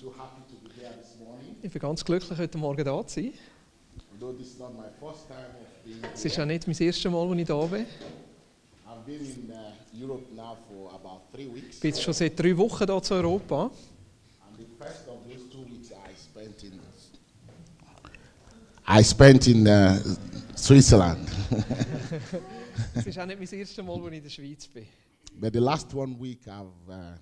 so. Ich bin ganz glücklich, heute Morgen da zu sein. Es ist ja nicht mein erstes Mal, als ich da bin. Uh. Ich bin jetzt schon seit drei Wochen hier zu Europa. I spent in uh, Switzerland. Es ist auch nicht mein erstes Mal, als ich in der Schweiz bin. But the last one week I've uh,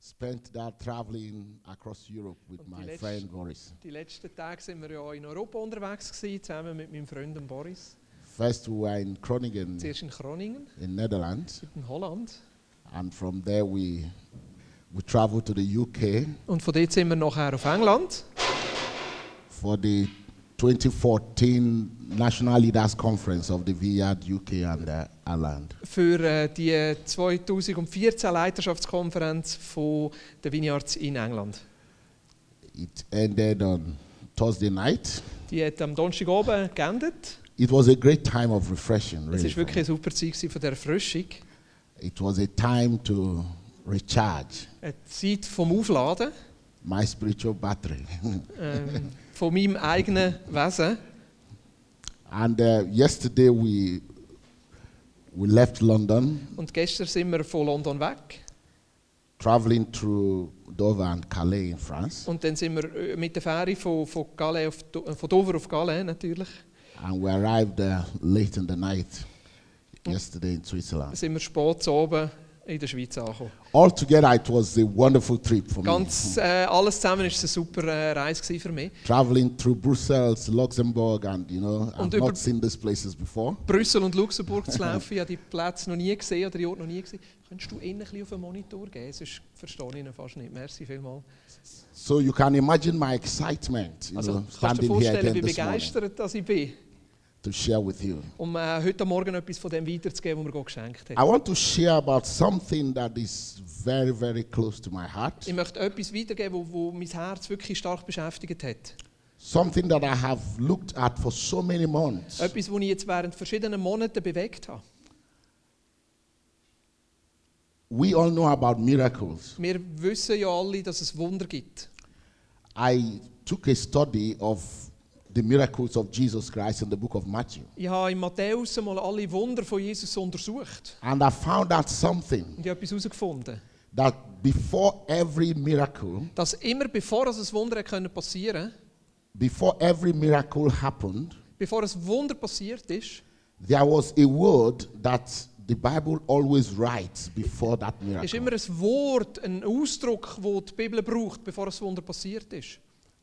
spent that traveling across Europe with Und my letzte- friend Boris. Die letzten Tage sind wir ja in Europa unterwegs gewesen, zusammen mit meinem Freund Boris. First we were in Groningen Zuerst in Groningen, in Netherlands, in Holland. and from there we we traveled to the UK Und von dort sind wir nachher auf England for the 2014 National Leaders Conference of the Vineyard UK and uh, Ireland. für äh, die 2014 Leiterschaftskonferenz von den Vineyards in England. It ended on Thursday night. Die hat am Donnerstagabend geendet. It was a great time of refreshing. Es Really war wirklich eine super Zeit von der Erfrischung. It was a time to recharge Eine Zeit vom Aufladen my spiritual battery. ähm, von meinem eigenen Wesen. and uh, yesterday we we left London, Und gestern sind wir von London weg. traveling through Dover and Calais in France, Und dann sind wir äh, mit der Fähre von, von, Calais auf, äh, von Dover auf Calais natürlich. and we arrived uh, late in the night yesterday in Switzerland. sind wir spät oben in der Schweiz angekommen. Altogether, it was a wonderful trip for Ganz, me. äh, alles zusammen war eine super äh, Reise für mich. Traveling through Brussels, Luxembourg, and you know, I've not seen these places before. Brüssel und Luxemburg zu laufen, ich habe die Plätze noch nie gesehen oder die Orte noch nie gesehen. Könntest du innen auf den Monitor gehen? Sonst verstehe ich ihn fast nicht. Merci vielmals. So you can imagine my excitement, you Also know, kannst du dir standing here vorstellen, again wie this morning begeistert dass ich bin, to share with you. um äh, heute Morgen etwas von dem weiterzugeben, was mir Gott geschenkt I hat. want to share about something that is very, very close to my heart. Ich möchte etwas weitergeben, wo, wo mein Herz wirklich stark beschäftigt hat. Something that I have looked at for so many months. Etwas, das ich jetzt während verschiedenen Monaten bewegt habe. We all know about miracles. Wir wissen ja alle, dass es Wunder gibt. I took a study of the miracles of Jesus Christ in the book of Matthew. Ich habe in Matthäus mal alle Wunder von Jesus untersucht. And I found out something Und ich habe etwas herausgefunden. that before every miracle, Dass immer bevor ein Wunder können passieren before every miracle happened, bevor ein Wunder passiert ist, there was a word that the Bible always writes before that ist miracle. immer ein Wort, ein Ausdruck, wo die Bibel braucht, bevor ein Wunder passiert ist.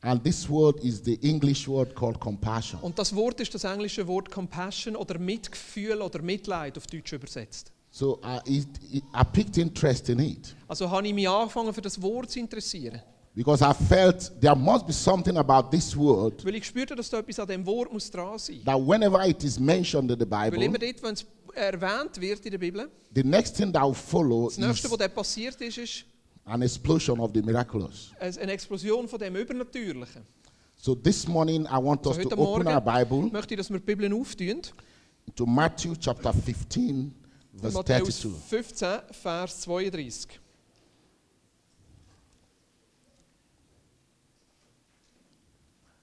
And this word is the English word called compassion. Und das Wort ist das englische Wort Compassion oder Mitgefühl oder Mitleid auf Deutsch übersetzt. So I, it, it- I picked interest in it Also habe ich mich angefangen, für das Wort zu interessieren. because I felt there must be something about this word Weil ich spürte, dass da etwas an dem Wort muss dran sein that whenever it is mentioned in the Weil immer Bible, dort, wenn es erwähnt wird in der Bibel, the next thing that will follow das Nächste, is was dort passiert ist, ist an explosion of the miraculous. eine Explosion von dem Übernatürlichen. So this morning I want So us to open our Bible möchte ich, dass wir die Bibel auftun. to Matthew chapter 15, verse Matthäus 32. 15, Vers 32.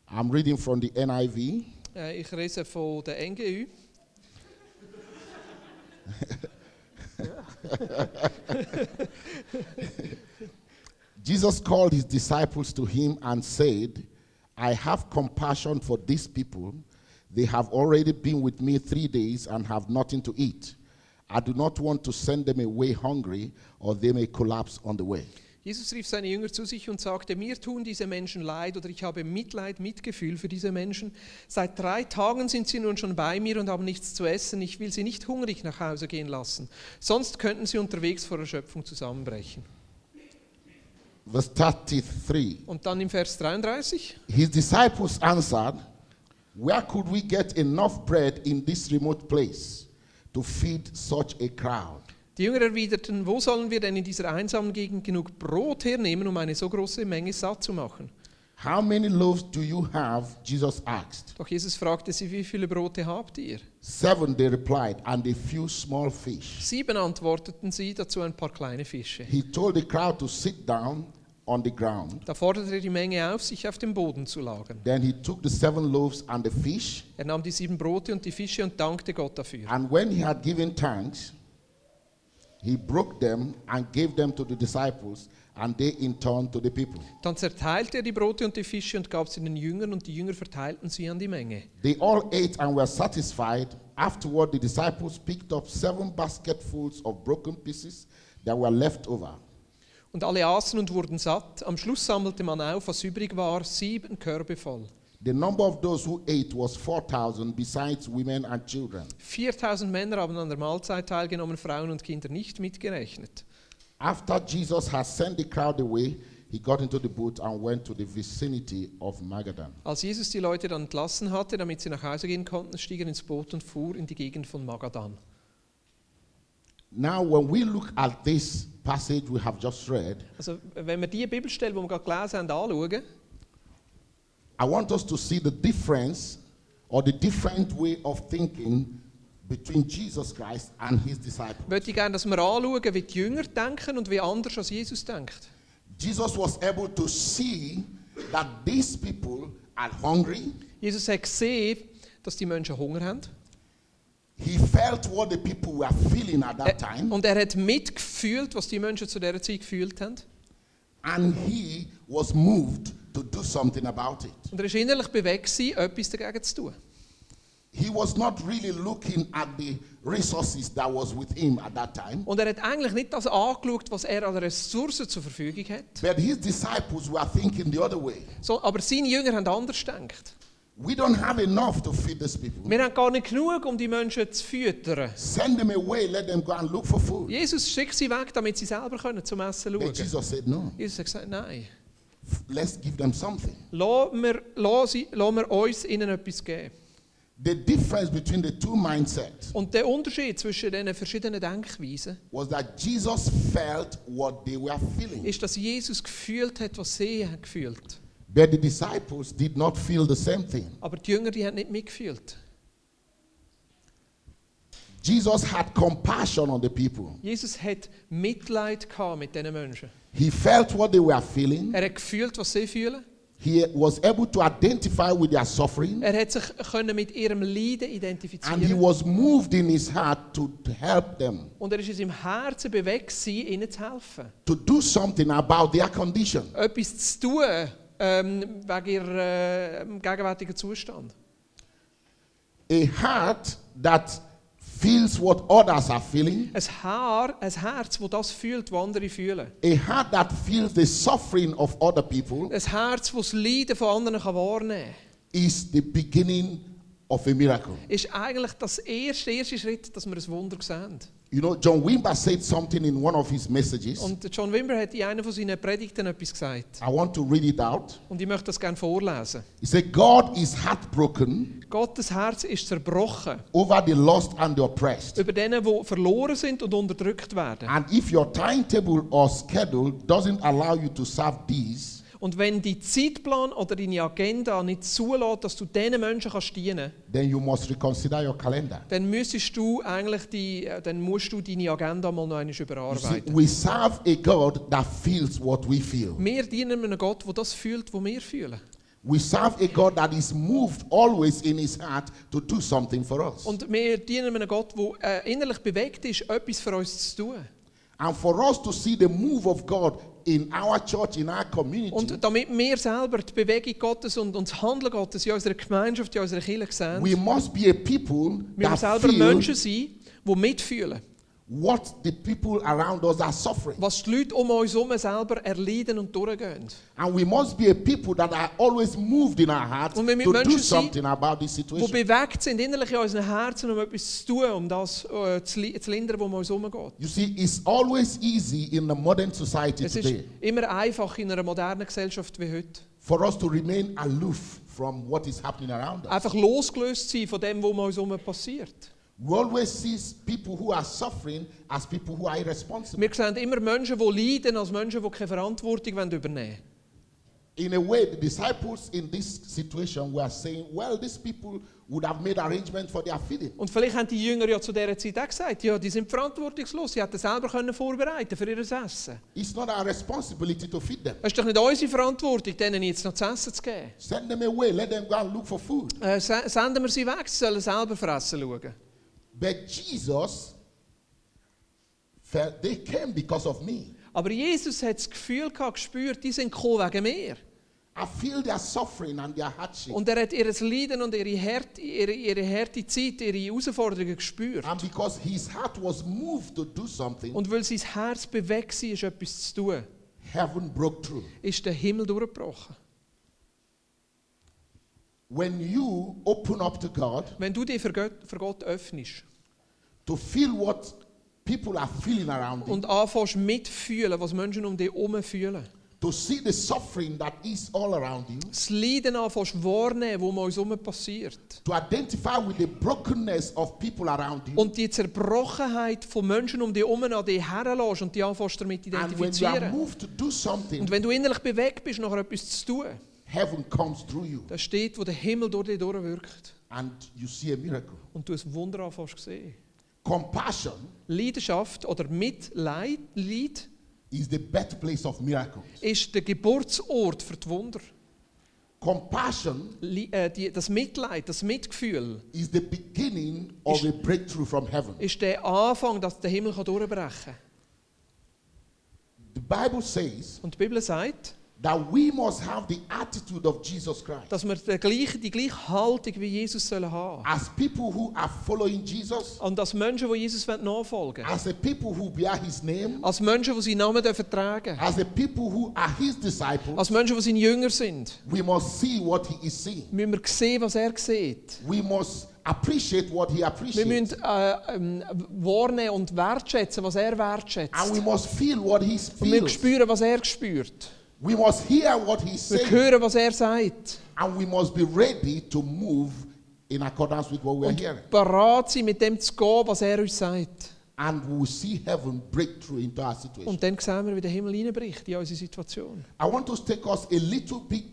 I'm reading from the NIV. Äh, Ich lese von der NGÜ. Jesus called his disciples to him and said, I have compassion for these people. They have already been with me three days and have nothing to eat. I do not want to send them away hungry, or they may collapse on the way. Jesus rief seine Jünger zu sich und sagte, mir tun diese Menschen leid oder ich habe Mitleid, Mitgefühl für diese Menschen. Seit drei Tagen sind sie nun schon bei mir und haben nichts zu essen. Ich will sie nicht hungrig nach Hause gehen lassen. Sonst könnten sie unterwegs vor Erschöpfung zusammenbrechen. Verse 33 Und dann im Vers 33. His disciples answered, Where could we get enough bread in this remote place to feed such a crowd? Die Jünger erwiderten, wo sollen wir denn in dieser einsamen Gegend genug Brot hernehmen, um eine so große Menge satt zu machen? How many loaves do you have? Jesus asked. Doch Jesus fragte sie, wie viele Brote habt ihr? Seven, they replied, and a few small fish. Sieben antworteten sie, dazu ein paar kleine Fische. He told the crowd to sit down, on the ground. Da forderte er die Menge auf, sich auf dem Boden zu lagern. Then he took the seven loaves and the fish, Er nahm die sieben Brote und die Fische und dankte Gott dafür. and when he had given thanks, he broke them and gave them to the disciples, and they in turn to the people. Dann zerteilte er die Brote und die Fische und gab sie den Jüngern und die Jünger verteilten sie an die Menge. They all ate and were satisfied. Afterward, the disciples picked up seven basketfuls of broken pieces that were left over. Und alle aßen und wurden satt. Am Schluss sammelte man auf, was übrig war, sieben Körbe voll. The number of those who ate was 4,000, besides women and children. 4000 Männer haben an der Mahlzeit teilgenommen, Frauen und Kinder nicht mitgerechnet. After Jesus had sent the crowd away, he got into the boat and went to the vicinity of Magadan. Als Jesus die Leute dann entlassen hatte, damit sie nach Hause gehen konnten, stieg er ins Boot und fuhr in die Gegend von Magadan. Now, when we look at this passage we have just read, Also, wenn wir die Bibelstelle, die wir gerade gelesen haben, anschauen, I want us to see the difference or the different way of thinking between Jesus Christ and his disciples. möchte ich gerne, dass wir anschauen, wie die Jünger denken und wie anders als Jesus denkt. Jesus was able to see that these people are hungry. Jesus hat gesehen, dass die Menschen Hunger haben. He felt what the people were feeling at that time. Und er hat mitgefühlt, was die Menschen zu dieser Zeit gefühlt haben. And he was moved to do something about it. Und er war innerlich bewegt, etwas dagegen zu tun. He was not really looking at the resources that was with him at that time. Und er hat eigentlich nicht das angeschaut, was er an Ressourcen zur Verfügung hat. But his disciples were thinking the other way. So, aber seine Jünger haben anders gedacht. We don't have enough to feed these people. Wir haben gar nicht genug, um die Menschen zu füttern. Send them away, let them go and look for food. Jesus schickt sie weg, damit sie selber können zum Essen schauen But Jesus said, No, Jesus hat gesagt, nein. Let's give them something. Lassen wir, lassen sie- lassen wir uns ihnen etwas geben. The difference between the two mindsets Und der Unterschied zwischen diesen verschiedenen Denkweisen was that Jesus felt what they were feeling. ist, dass Jesus gefühlt hat, was sie haben gefühlt. But the disciples did not feel the same thing. Aber die Jünger, die haben nicht mitgefühlt. Jesus had compassion on the people. Jesus hat Mitleid gehabt mit diesen Menschen. He felt what they were feeling. Er hat gefühlt, was sie fühlen. He was able to identify with their suffering. Er hat sich können mit ihrem Leiden And he was moved in his heart to help them, Und er ist in seinem Herzen bewegt, gewesen, ihnen zu helfen. to do something about their condition. Etwas zu tun ähm, wegen ihrem äh, gegenwärtigen Zustand. A heart that feels what others are feeling, Ein, Haar, ein Herz, das das fühlt, was andere fühlen. a heart that feels the suffering of other people, Ein Herz, das das Leiden von anderen kann wahrnehmen is the beginning of a miracle. ist eigentlich das erste, erste Schritt, dass wir ein Wunder sehen. You know, John Wimber said something in one of his messages. Und John Wimber hat in einer von seinen Predigten etwas gesagt. I want to read it out. Und ich möchte das gerne vorlesen. He said, God is heartbroken Gottes Herz ist zerbrochen over the lost and the oppressed. über denen, die verloren sind und unterdrückt werden. And if your timetable or schedule doesn't allow you to serve these, Und wenn dein Zeitplan oder deine Agenda nicht zulässt, dass du diesen Menschen kannst dienen then you must reconsider your calendar. dann müsstest du eigentlich die, äh, dann musst du deine Agenda mal noch einmal see, überarbeiten. we serve a God that feels what we feel. Wir dienen einem Gott, der das fühlt, was wir fühlen. We serve a God that is moved always in his heart to do something for us. Und wir dienen einem Gott, der äh, innerlich bewegt ist, etwas für uns zu tun. And for us to see the move of God in our church, in our community, Und damit wir selber die Bewegung Gottes und, und das Handeln Gottes in unserer Gemeinschaft, in unserer Kirche sehen, we must be a people wir müssen that selber feel Menschen sein, die mitfühlen, what the people around us are suffering. was die Leute um uns herum selber erleiden und durchgehen. And we must be a people that are always moved in our hearts to do Menschen sein, something about this Die situation. bewegt sind innerlich in unseren Herzen, um etwas zu tun, um das äh, zu, li- zu lindern, was um uns herumgeht. You see, it's always easy in the modern society Es ist today immer einfach in einer modernen Gesellschaft wie heute, for us to remain aloof from what is happening around us. einfach losgelöst sein von dem, was um uns herum passiert. We always see people who are suffering as people who are irresponsible. Wir sehen immer Menschen, die leiden, als Menschen, die keine Verantwortung wollen übernehmen In a way, the disciples in this situation were saying, well, these people would have made arrangements for their feeding. Und vielleicht haben die Jünger ja zu dieser Zeit auch gesagt, ja, die sind verantwortungslos, sie hätten selber können vorbereiten für ihr Essen. It's not our responsibility to feed them. Es ist doch nicht unsere Verantwortung, denen jetzt noch zu essen zu geben. Send them away, let them go and look for food. Äh, se- senden wir sie weg, sie sollen selber fressen schauen. But Jesus felt they came because of me. Aber Jesus hat das Gefühl gehabt, gespürt, die sind gekommen wegen mir. I feel their suffering and their hardship. Und er hat ihr Leiden und ihre harte, ihre, ihre harte Zeit, ihre Herausforderungen gespürt. And because his heart was moved to do something, Und weil sein Herz bewegt war, ist etwas zu tun, heaven broke through. ist der Himmel durchgebrochen. When you open up to God Wenn du dich für Gott, für Gott öffnest to feel what people are feeling around you, und anfängst mitfühlen, was Menschen um dich herum fühlen, to see the suffering that is all around you, das Leiden anfängst wahrnehmen, was um uns herum passiert. To identify with the brokenness of people around you, und die Zerbrochenheit von Menschen um dich herum an dich herlässt und die anfängst damit and when you are identifizieren. moved to do something, Und wenn du innerlich bewegt bist, noch etwas zu tun, heaven comes through you. Da steht, wo der Himmel durch dich durchwirkt. And you see a miracle. und du ein Wunder anfängst sehen. Compassion Leidenschaft oder Mitleid Leid is the birthplace of miracles. ist der Geburtsort für die Wunder. Compassion Li- äh, die, das Mitleid, das Mitgefühl is the beginning of a breakthrough from heaven. ist der Anfang, dass der Himmel kann durchbrechen kann. The Bible says Und die Bibel sagt, that we must have the attitude of Jesus Christ. dass wir die gleiche, die gleiche Haltung wie Jesus sollen haben As people who are following Jesus, Und als Menschen, die Jesus nachfolgen as a people who bear his name, Als Menschen, die seinen Namen dürfen tragen as a people who are his disciples, Als Menschen, die seine Jünger sind. we must see what he is seeing. Müssen wir sehen, was er sieht. We must appreciate what he Wir appreciates. müssen äh, ähm, wahrnehmen und wertschätzen, was er wertschätzt. And we must feel what he Und wir feels. spüren, was er spürt. We must hear what he's Wir saying. hören, was er sagt. And we must be ready to move in accordance with what we're Und hearing. bereit sein, mit dem zu gehen, was er uns sagt. And we will see heaven break through into our situation. Und dann sehen wir, wie der Himmel hineinbricht in unsere Situation. I want to take us a little bit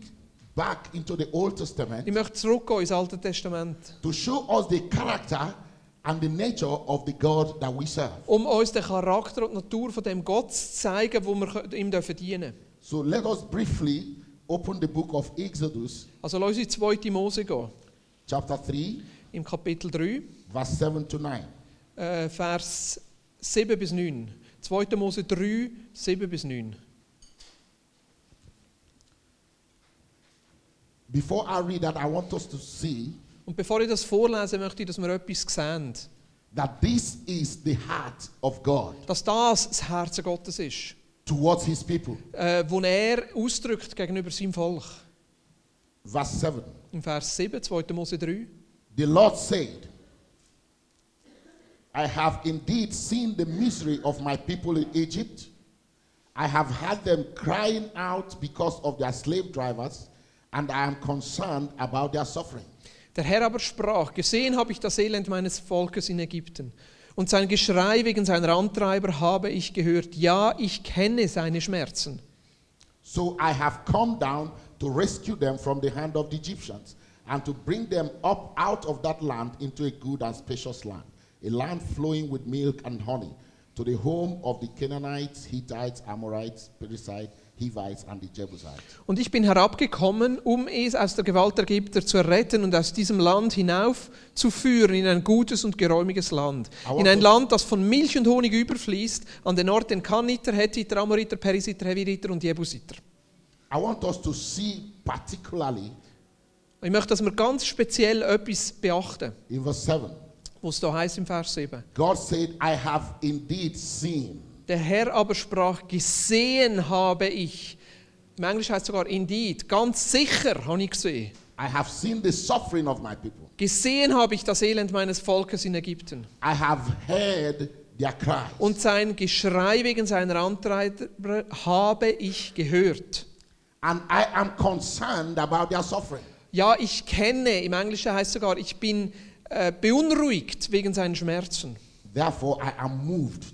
back into the Old Testament Ich möchte zurückgehen ins Alte Testament, to show us the character and the nature of the God that we serve. um uns den Charakter und die Natur von dem Gott zu zeigen, wo wir ihm dürfen dienen So let us briefly open the book of Exodus, Also lass uns in 2. Mose gehen, chapter 3, im Kapitel 3, verse 7 to 9. äh, Vers 7 bis 9. 2. Mose 3, 7 bis 9. Before I read that, I want us to see Und bevor ich das vorlese, möchte ich, dass wir etwas sehen. that this is the heart of God Dass das das Herz Gottes ist, towards his people. äh, wo er ausdrückt gegenüber seinem Volk. Verse 7. Im Vers 7, 2. Mose 3. The Lord said, I have indeed seen the misery of my people in Egypt. I have had them crying out because of their slave drivers, and I am concerned about their suffering. Der Herr aber sprach, gesehen habe ich das Elend meines Volkes in Ägypten. Und sein Geschrei wegen seiner Antreiber habe ich gehört. Ja, ich kenne seine Schmerzen. So I have come down to rescue them from the hand of the Egyptians and to bring them up out of that land into a good and spacious land, a land flowing with milk and honey, to the home of the Canaanites, Hittites, Amorites, Perizzites, Und ich bin herabgekommen, um es aus der Gewalt der Ägypter zu retten und aus diesem Land hinaufzuführen in ein gutes und geräumiges Land. In ein Land, das von Milch und Honig überfließt, an den Orten Kaniter, Hethiter, Amoriter, Perisiter, Heviriter und Jebusiter. Ich möchte, dass wir ganz speziell etwas beachten, in verse 7. was da heißt im Vers 7. God said, I have indeed seen. Der Herr aber sprach, gesehen habe ich. Im Englisch heißt es sogar indeed. Ganz sicher habe ich gesehen. I have seen the suffering of my people. Gesehen habe ich das Elend meines Volkes in Ägypten. I have heard their cries. Und sein Geschrei wegen seiner Antreiber habe ich gehört. And I am concerned about their suffering. Ja, ich kenne, im Englischen heißt sogar, ich bin äh, beunruhigt wegen seinen Schmerzen. Therefore, I am moved.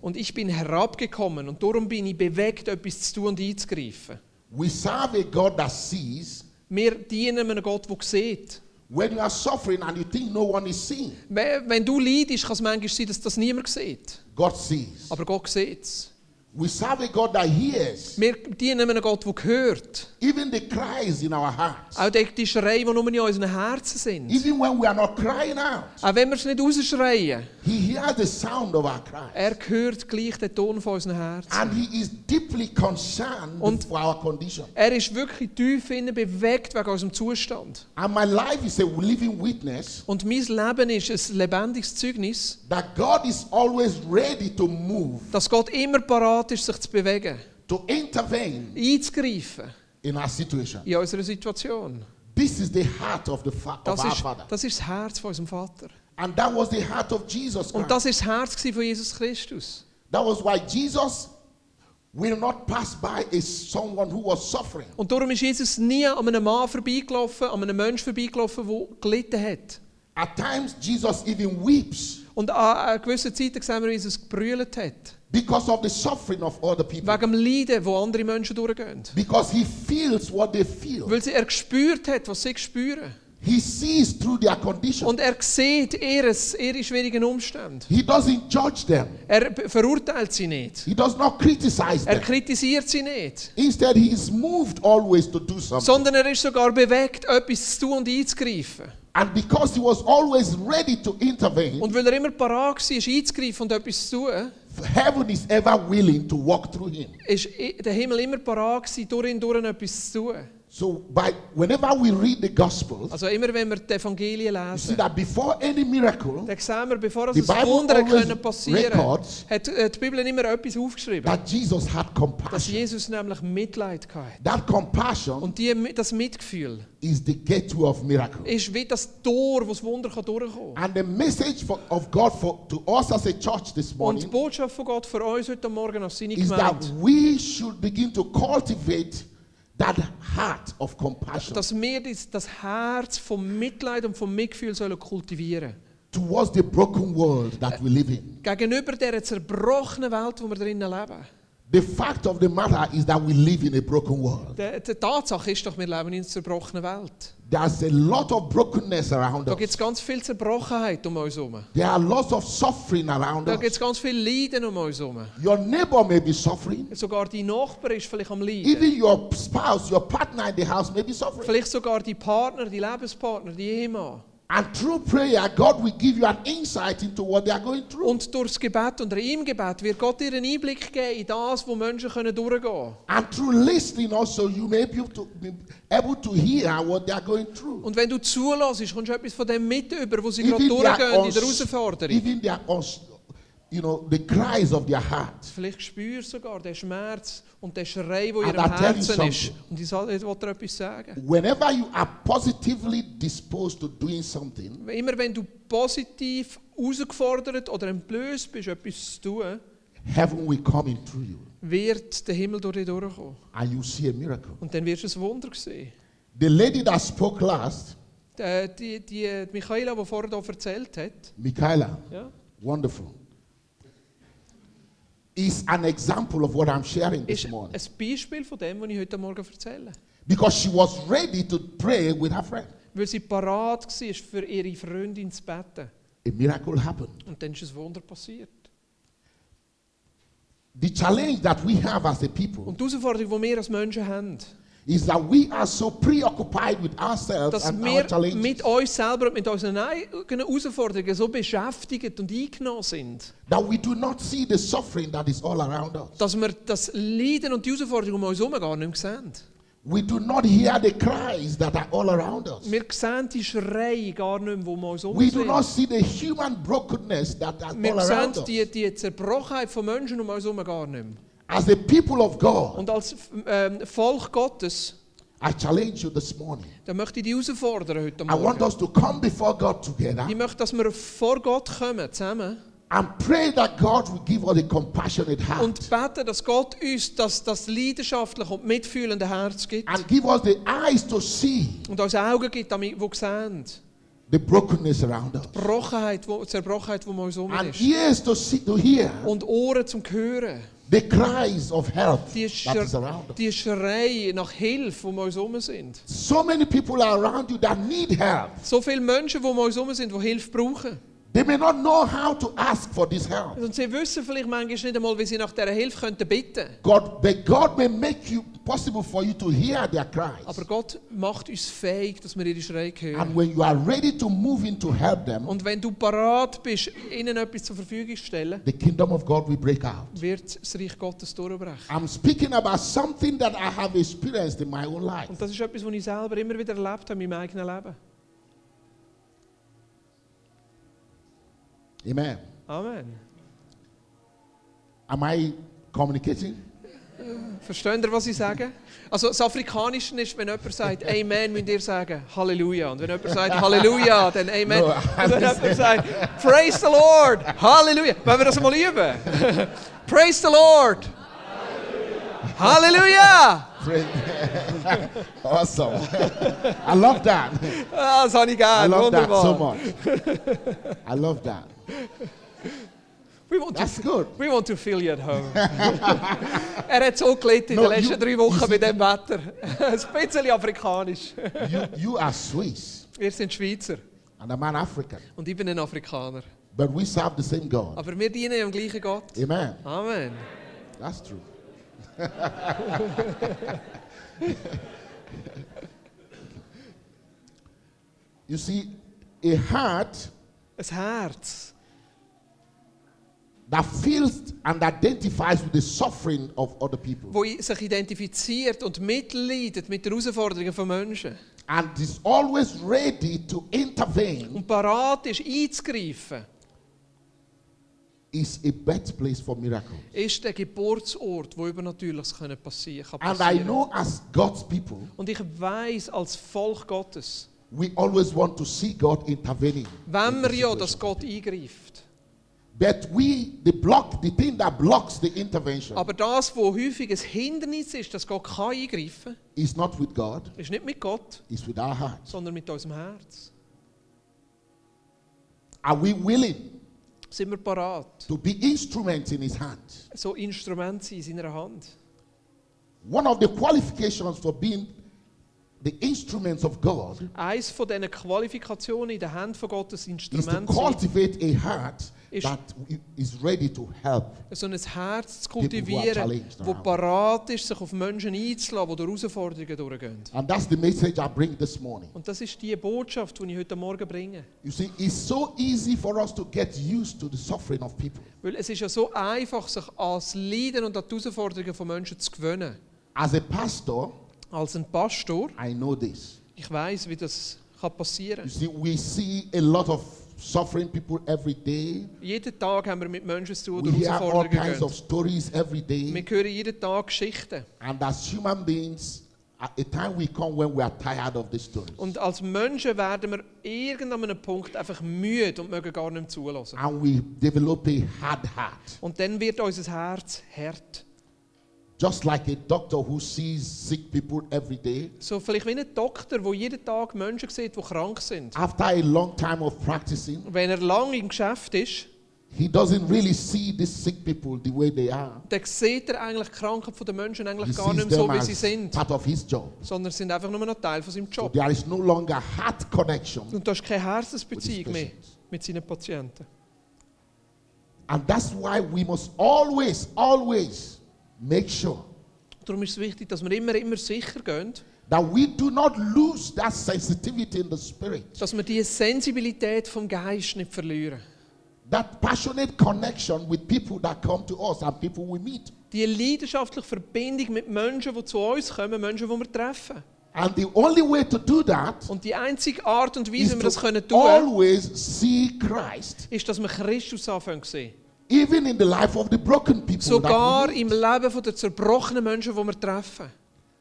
Und ich bin herabgekommen und darum bin ich bewegt, etwas zu tun und einzugreifen. We serve a God that sees. Wir dienen einem Gott, der sieht. When you are suffering and you think no one is seeing, Wenn du leidest, kann es manchmal sein, dass das niemand sieht. God sees. Aber Gott sieht es. We serve a God that hears Wir dienen einem Gott, der hört. even the cries in our hearts. Auch die, Schreie, die nur in unseren Herzen sind. Even when we are not crying out, Auch wenn wir es nicht rausschreien. He hears the sound of our cries. Er hört gleich den Ton von unseren Herzen. And He is deeply concerned Und- for our condition. Er ist wirklich tief innen bewegt wegen unserem Zustand. And my life is a living witness Und mein Leben ist ein lebendiges Zeugnis, that God is always ready to move, dass Gott immer parat ist, sich zu bewegen, to intervene einzugreifen in our situation. in unserer Situation. This is the heart of, the fa- of Das our ist, Father. das ist das Herz von unserem Vater. And that was the heart of Jesus Und Christ. das ist das Herz gewesen von Jesus Christus. That was why Jesus will not pass by a someone who was suffering. Und darum ist Jesus nie an einem Mann vorbeigelaufen, an einem Menschen vorbeigelaufen, der gelitten hat. At times, Jesus even weeps Und an, an gewissen Zeiten sehen wir, wie Jesus gebrüllt hat. Because of the suffering of other people. Wegen dem Leiden, wo andere Menschen durchgehen. Because he feels what they feel. Weil sie, er gespürt hat, was sie spüren. He sees through their condition. Und er sieht ihres, ihre schwierigen Umstände. He doesn't judge them. Er verurteilt sie nicht. He does not criticize Er them. kritisiert sie nicht. Instead, he is moved always to do something. Sondern er ist sogar bewegt, etwas zu tun und einzugreifen. And because he was always ready to intervene, Und weil er immer parat war, einzugreifen und etwas zu tun, heaven is ever willing to walk through him. ist der Himmel immer parat gewesen, durch ihn durch etwas zu tun. So, by whenever we read the Gospels, Also immer, wenn wir die Evangelien you see lesen, that before any miracle, dann sehen wir, bevor es Wunder können passieren records hat äh, die Bibel immer etwas aufgeschrieben. that Jesus had Dass compassion. Jesus nämlich Mitleid hatte. That compassion Und die, das Mitgefühl is the gateway of miracle. ist wie das Tor, wo das Wunder kann durchkommen kann. And the message for, of God for to us as a church this Und die morning Botschaft von Gott für uns heute Morgen als seine is that Gemeinde, we should begin to cultivate that heart of compassion dass wir das, Herz vom Mitleid und vom Mitgefühl sollen kultivieren towards the broken world that we live in. Gegenüber der zerbrochenen Welt, wo wir drinnen leben. The fact of the matter is that we live in a broken world. Die Tatsache ist doch, wir leben in einer zerbrochenen Welt. There's a lot of brokenness around Da gibt us. es ganz viel Zerbrochenheit um uns herum. There are lots of suffering around Da gibt es us. ganz viel Leiden um uns herum. Your neighbor may be suffering. Sogar dein Nachbar ist vielleicht am Leiden. Even your spouse, your partner in the house may be suffering. Vielleicht sogar die Partner, die Lebenspartner, die Ehemann. And through prayer, God will give you an insight into what they are going through. Und durch das Gebet und im Gebet wird Gott dir einen Einblick geben in das, wo Menschen können durchgehen können. And through listening also, you may be able to, be able to hear what they are going through. Und wenn du zulässt, kommst du etwas von dem mit über, wo sie gerade durchgehen in der Herausforderung. even their you know, the cries of their heart. Vielleicht spürst du sogar den Schmerz und den Schrei, der in And ihrem Herzen ist. Und ich soll- dir etwas sagen. Whenever you are positively disposed to doing something, Immer wenn du positiv herausgefordert oder entblößt bist, etwas zu tun, heaven will come in through you wird der Himmel durch dich durchkommen. and you see a miracle. Und dann wirst du ein Wunder sehen. The lady that spoke last, Die, die, die Michaela, die vorher erzählt hat, Michaela, ja, wonderful, is an example of what I'm sharing this morning. ein Beispiel von dem, was ich heute Morgen erzähle. Because she was ready to pray with her friend. Weil sie parat war, für ihre Freundin zu beten. A miracle happened. Und dann ist ein Wunder passiert. The challenge that we have as a people Und die Herausforderung, die wir als Menschen haben, is that we are so preoccupied with ourselves dass and our wir challenges mit uns selber und mit unseren eigenen Herausforderungen so beschäftigt und eingenommen sind, that we do not see the suffering that is all around us. dass wir das Leiden und die Herausforderungen um uns herum gar nicht mehr sehen. We do not hear the cries that are all around us. Wir sehen die Schreie gar nicht mehr, die um uns herum We do not see the human brokenness that are Wir all around sehen us. die, die Zerbrochenheit von Menschen um uns herum gar nicht mehr. As a people of God, Und als ähm, Volk Gottes, I challenge you this morning. da möchte ich die herausfordern heute I want us to come before God together Ich möchte, dass wir vor Gott kommen, zusammen, and pray that God will give us a compassionate heart und beten, dass Gott uns das, das leidenschaftliche und mitfühlende Herz gibt and give us the eyes to see und uns Augen gibt, damit die sehen, the brokenness around us die Brochenheit, wo, Zerbrochenheit, die um uns herum and ist. ears to see to hear Und Ohren zum Hören. The cries of help Die, that is around die Schreie nach Hilfe, die um uns herum sind. So many people are around you that need help. So viele Menschen, die um uns herum sind, die Hilfe brauchen. They may not know how to ask for this help. Und sie wissen vielleicht manchmal nicht einmal, wie sie nach dieser Hilfe könnten bitten God, but God may make you possible for you to hear their cries. Aber Gott macht uns fähig, dass wir ihre Schreie hören. And when you are ready to move in to help them, Und wenn du parat bist, ihnen etwas zur Verfügung zu stellen, the kingdom of God will break out. wird das Reich Gottes durchbrechen. I'm speaking about something that I have experienced in my own life. Und das ist etwas, was ich selber immer wieder erlebt habe in meinem eigenen Leben. Amen. Amen. Am I communicating? Versteht ihr, was ich sage? Also das Afrikanische ist, wenn jemand sagt Amen, müsst ihr sagen Halleluja. Und wenn jemand sagt Halleluja, dann Amen. Und wenn jemand sagt Praise the Lord, Halleluja. Wollen wir das mal üben? Praise the Lord. Halleluja. awesome. I love that. Ah, das habe ich I love that so much. I love that. We want, That's to, good. we want to feel you at home. er hat so gelitten in No, den letzten drei Wochen bei diesem Wetter. Ein bisschen afrikanisch. You, you are Swiss, Wir sind Schweizer and I'm an African, und ich bin ein Afrikaner. but we serve the same God. Aber wir dienen dem gleichen Gott. Amen. Amen. That's true. you see, a heart Ein Herz, that feels and identifies with the suffering of other people das sich identifiziert und mitleidet mit den Herausforderungen von Menschen and is always ready to intervene und parat ist, einzugreifen, is a birthplace for miracles. ist der Geburtsort, wo Übernatürliches können passieren kann. And I know as God's people, Und ich weiß als Volk Gottes, we always want to see God intervening. wenn wir ja, dass Gott eingreift. But we, the block, the thing that blocks the intervention Aber das, wo häufig ein Hindernis ist, dass Gott kann eingreifen kann, is not with God, ist nicht mit Gott, it's with our heart. sondern mit unserem Herz. Are we willing Sind wir parat, to be instruments in His hand? so Instrumente sind in seiner Hand? One of the qualifications for being the instruments of God Eines von diesen Qualifikationen in der Hand von Gottes is to Instrument cultivate a heart Ist- that is ready to help. so ein Herz zu kultivieren, das parat ist, sich auf Menschen einzulassen, die durch Herausforderungen durchgehen. And that's the message I bring this morning. Und das ist die Botschaft, die ich heute Morgen bringe. You see, it's so easy for us to get used to the suffering of people. Weil es ist ja so einfach, sich an das Leiden und an die Herausforderungen von Menschen zu gewöhnen. As a pastor, Als ein Pastor, I know this. ich weiß, wie das kann passieren You see, we see a lot of suffering people every day. Jeden Tag haben wir mit Menschen zu tun, We die hear all kinds of stories every Wir day. hören jeden Tag Geschichten. And as human beings, at a time will come when we are tired of the stories. Und als Menschen werden wir irgendeinem Punkt einfach müde und mögen gar nicht mehr zulassen. And we develop a hard heart. Und dann wird unser Herz hart. Just like a doctor who sees sick people every day. So vielleicht wie ein Doktor, der jeden Tag Menschen sieht, die krank sind. After a long time of practicing, wenn er lange im Geschäft ist, he doesn't really see these sick people the way they are. dann sieht er eigentlich die Krankheit der Menschen He eigentlich gar sees nicht mehr so, them wie sie as sind. part of his job. Sondern sie sind einfach nur noch Teil von seinem So Job. there is no longer heart connection. Und da ist keine Herzensbeziehung mehr mit seinen Patienten. And that's why we must always, always make sure Darum ist es wichtig, dass wir immer, immer sicher gehen, that we do not lose that sensitivity in the spirit, dass wir diese Sensibilität vom Geist nicht verlieren. that passionate connection with people that come to us and people we meet. Die leidenschaftliche Verbindung mit Menschen, die zu uns kommen, Menschen, die wir treffen. And the only way to do that Und die einzige Art und Weise, is wie wir das können tun, always see Christ, ist, dass wir Christus anfangen sehen. Even in the life of the broken people. Sogar im Leben von der zerbrochenen Menschen, die wir treffen.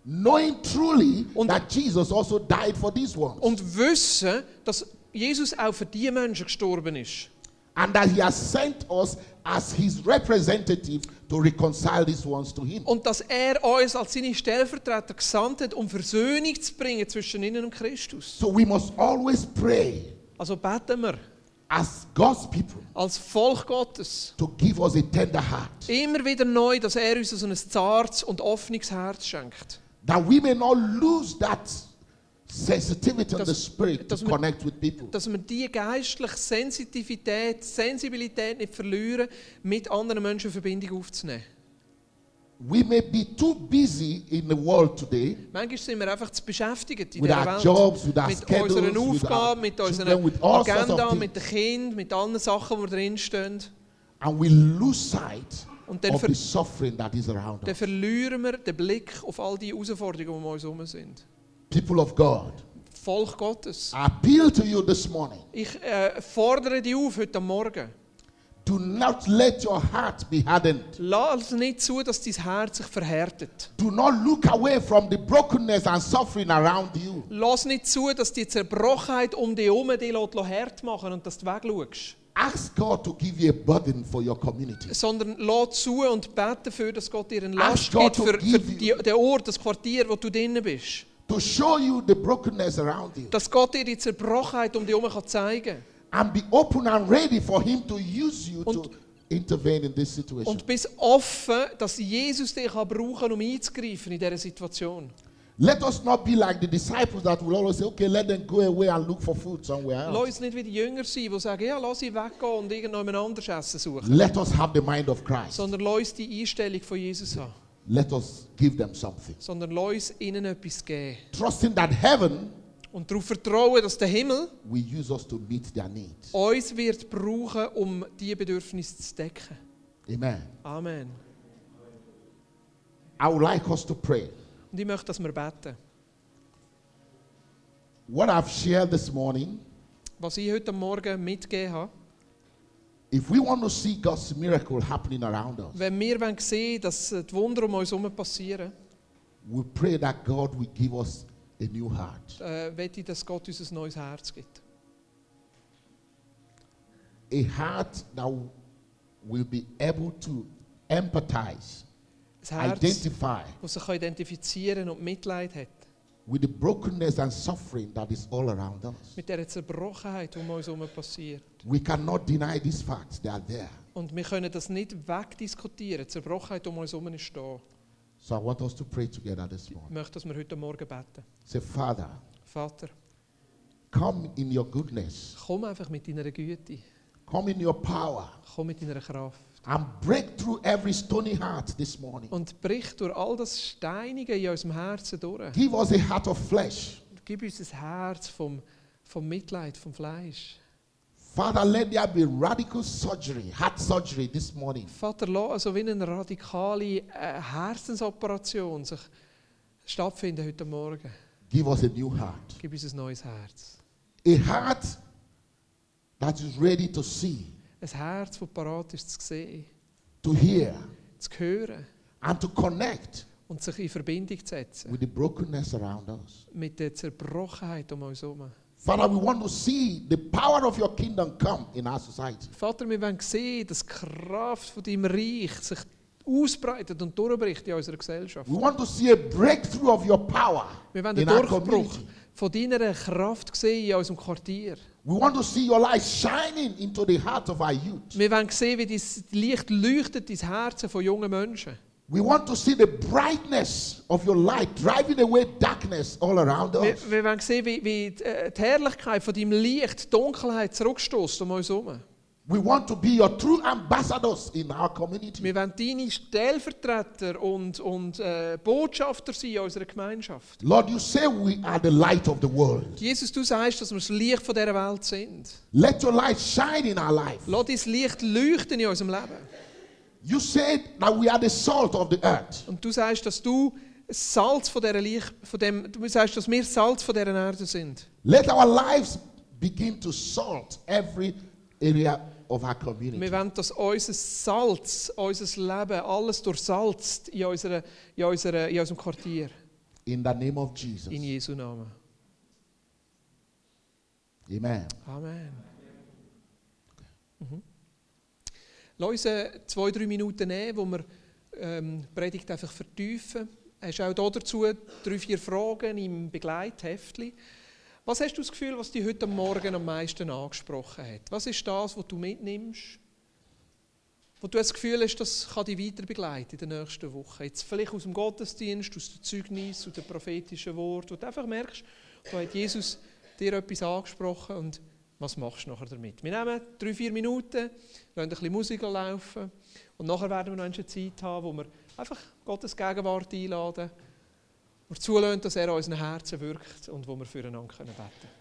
knowing truly Und- that Jesus also died for these ones. Und wissen, dass Jesus auch für diese Menschen gestorben ist. and that he has sent us as his representative to reconcile these ones to him. Und dass er uns als seine Stellvertreter gesandt hat, um Versöhnung zu bringen zwischen ihnen und Christus. So we must always pray Also beten wir as God's people als Volk Gottes, to give us a tender heart, immer wieder neu, dass er uns so ein zartes und offenes Herz schenkt. that we may not lose that sensitivity Dass- the spirit to wir- connect with people. Dass wir die geistliche Sensitivität, Sensibilität nicht verlieren, mit anderen Menschen in Verbindung aufzunehmen. We may be too busy in the world today Manchmal sind wir einfach zu beschäftigt in with our Welt. jobs, with mit schedules, unseren Aufgaben, mit unserer with Agenda, mit den Kindern, mit allen Sachen, die drinstehen. and we lose sight Und dann, of the suffering that is around dann us. verlieren wir den Blick auf all die Herausforderungen, die um uns herum sind. People of God, Volk Gottes. I appeal to you this morning. Ich äh, fordere dich auf heute Morgen. Do not let your heart be hardened. Lass nicht zu, dass dein Herz sich verhärtet. Do not look away from the brokenness and suffering around you. Lass nicht zu, dass die Zerbrochenheit um dich herum dich hart machen und dass du wegschaust. Ask God to give you a burden for your community. Sondern lass zu und bete dafür, dass Gott dir eine Last gibt für, für die, den Ort, das Quartier, wo du drinnen bist. To show you the brokenness around you. Dass Gott dir die Zerbrochenheit um dich herum zeigen kann. And be open and ready for Him to use you to intervene in this situation. Und bist offen, dass Jesus dich kann brauchen um einzugreifen in dieser Situation. Let us not be like the disciples that will always say, okay, let them go away and look for food somewhere Lass else. uns nicht wie die Jünger sein, die sagen, ja, lass sie weggehen und irgendjemand anderes Essen suchen. Let us have the mind of Christ. Sondern lass uns die Einstellung von Jesus haben. Let us give them something. Sondern lass uns ihnen etwas geben. Trusting that heaven Und darauf vertrauen, dass der Himmel will use us to meet their needs. uns wird brauchen, um diese Bedürfnisse zu decken. Amen. Amen. I would like us to pray. Und ich möchte, dass wir beten. What I've shared this morning, Was ich heute Morgen mitgegeben habe, if we want to see God's miracle happening around us, wenn wir sehen dass die Wunder um uns herum passieren, we pray that God will give us a new heart. äh, ich, dass Gott uns ein neues Herz gibt. A heart that will be able to empathize, Ein Herz, identify das sich identifizieren und Mitleid hat with the brokenness and suffering that is all around us. mit der Zerbrochenheit, die um uns herum passiert. We cannot deny these facts, they are there. Und wir können das nicht wegdiskutieren. Die Zerbrochenheit um uns herum ist da. So I want us to pray together this Ich morning. möchte, dass wir heute Morgen beten. Say, Father, Vater, come in your goodness, komm einfach mit deiner Güte. come in your power, Komm mit deiner Kraft. and break through every stony heart this morning. Und brich durch all das Steinige in unserem Herzen durch. Give us a heart of flesh. Gib uns ein Herz vom, vom Mitleid, vom Fleisch. Father, let there be radical surgery, heart surgery this morning. Vater, lass also wie eine radikale äh, Herzensoperation sich stattfinden heute Morgen. Give us a new heart. Gib uns ein neues Herz. A heart that is ready to see, Ein Herz, das parat ist zu sehen, to hear, zu hören and to connect und sich in Verbindung zu setzen with the brokenness around us. mit der Zerbrochenheit um uns herum. Father, we want to see the power of your kingdom come in our society. Vater, wir wollen sehen, dass die Kraft von deinem Reich sich ausbreitet und durchbricht in unserer Gesellschaft. We want to see a breakthrough of your power Wir wollen den in our Durchbruch von deiner Kraft sehen in unserem Quartier. We want to see your light shining into the heart of our youth. Wir wollen sehen, wie dein Licht leuchtet ins Herzen von jungen Menschen. We want to see the brightness of your light driving away darkness all around Wir, wir wollen sehen, wie, wie die, äh, die Herrlichkeit von deinem Licht die Dunkelheit zurückstößt um uns herum. We want to be your true ambassadors in our community. Wir wollen deine Stellvertreter und, und äh, Botschafter sein in unserer Gemeinschaft. Lord, you say we are the light of the world. Jesus, du sagst, dass wir das Licht von dieser Welt sind. Let your light shine in our life. Lass dein Licht leuchten in unserem Leben. You said that we are the salt of the earth. Und du sagst, dass du Salz von Licht, von dem, du sagst, dass wir Salz von dieser Erde sind. Let our lives begin to salt every area of our Wir community. wollen, dass unser Salz, unser Leben, alles durchsalzt in, unserer, in, unserer, in unserem Quartier. In the name of Jesus. In Jesu Namen. Amen. Amen. Mhm. Lass uns zwei, drei Minuten nehmen, wo wir ähm, die Predigt einfach vertiefen. Hast auch da dazu drei, vier Fragen im Begleitheftli. Was hast du das Gefühl, was dich heute Morgen am meisten angesprochen hat? Was ist das, was du mitnimmst? Wo du das Gefühl hast, das kann dich weiter begleiten in den nächsten Wochen. Jetzt vielleicht aus dem Gottesdienst, aus dem Zeugnis, aus dem prophetischen Wort, wo du einfach merkst, da hat Jesus dir etwas angesprochen und was machst du nachher damit? Wir nehmen drei, vier Minuten, lassen ein bisschen Musik laufen und nachher werden wir noch eine Zeit haben, wo wir einfach Gottes Gegenwart einladen und zulassen, dass er an unseren Herzen wirkt und wo wir füreinander beten können.